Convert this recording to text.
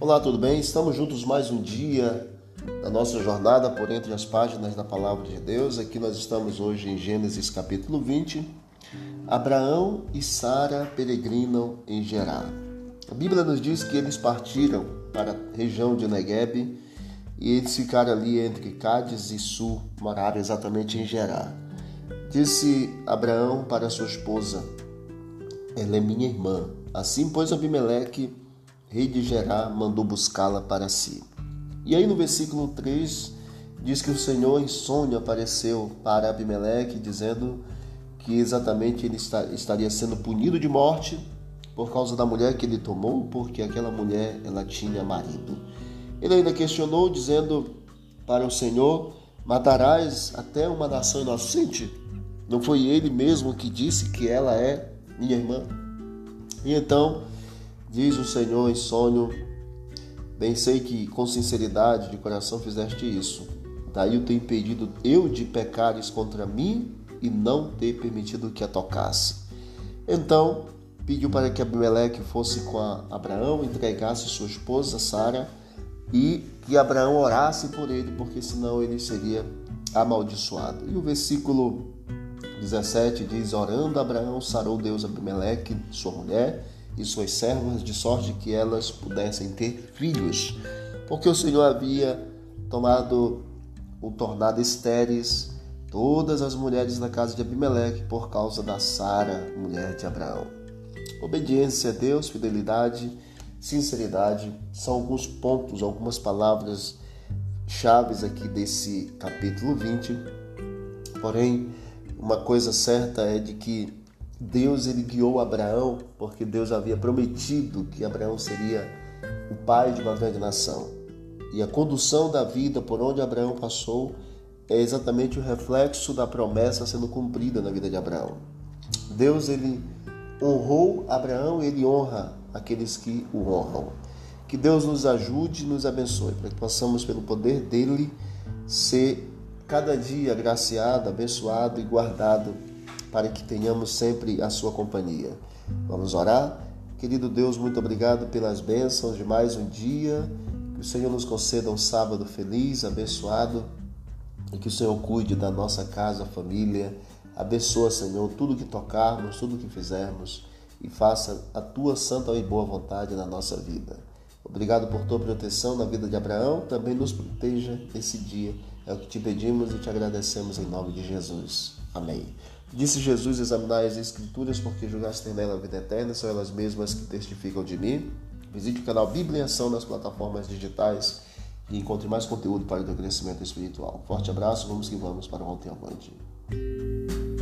Olá, tudo bem? Estamos juntos mais um dia na nossa jornada por entre as páginas da Palavra de Deus. Aqui nós estamos hoje em Gênesis capítulo 20. Abraão e Sara peregrinam em Gerar. A Bíblia nos diz que eles partiram para a região de Negueb e eles ficaram ali entre Cádiz e Sul, moraram exatamente em Gerar. Disse Abraão para sua esposa: Ela é minha irmã. Assim, pois, Abimeleque, rei de Gerar, mandou buscá-la para si. E aí, no versículo 3, diz que o Senhor em sonho apareceu para Abimeleque, dizendo que exatamente ele estaria sendo punido de morte por causa da mulher que ele tomou, porque aquela mulher ela tinha marido. Ele ainda questionou, dizendo para o Senhor: Matarás até uma nação inocente? Não foi ele mesmo que disse que ela é minha irmã? E então, diz o Senhor em sonho: Bem sei que com sinceridade de coração fizeste isso. Daí eu tenho impedido eu de pecares contra mim e não ter permitido que a tocasse. Então pediu para que Abimeleque fosse com Abraão, entregasse sua esposa Sara e que Abraão orasse por ele, porque senão ele seria amaldiçoado. E o versículo 17 diz: Orando Abraão, sarou Deus Abimeleque, sua mulher e suas servas, de sorte que elas pudessem ter filhos, porque o Senhor havia tomado o tornado estéreis todas as mulheres da casa de Abimeleque por causa da Sara, mulher de Abraão. Obediência a Deus, fidelidade sinceridade. São alguns pontos, algumas palavras chaves aqui desse capítulo 20. Porém, uma coisa certa é de que Deus ele guiou Abraão porque Deus havia prometido que Abraão seria o pai de uma grande nação. E a condução da vida por onde Abraão passou é exatamente o reflexo da promessa sendo cumprida na vida de Abraão. Deus ele honrou Abraão e ele honra aqueles que o honram. Que Deus nos ajude e nos abençoe, para que possamos, pelo poder dele, ser cada dia agraciado, abençoado e guardado, para que tenhamos sempre a sua companhia. Vamos orar? Querido Deus, muito obrigado pelas bênçãos de mais um dia. Que o Senhor nos conceda um sábado feliz, abençoado, e que o Senhor cuide da nossa casa, família. Abençoa, Senhor, tudo que tocarmos, tudo que fizermos e faça a tua santa e boa vontade na nossa vida. Obrigado por tua proteção na vida de Abraão, também nos proteja esse dia. É o que te pedimos e te agradecemos em nome de Jesus. Amém. Disse Jesus: Examinai as Escrituras, porque julgaste nela a vida eterna, são elas mesmas que testificam de mim. Visite o canal Bíblia em Ação nas plataformas digitais e encontre mais conteúdo para o teu crescimento espiritual. Forte abraço, vamos que vamos para o Ontem Avante.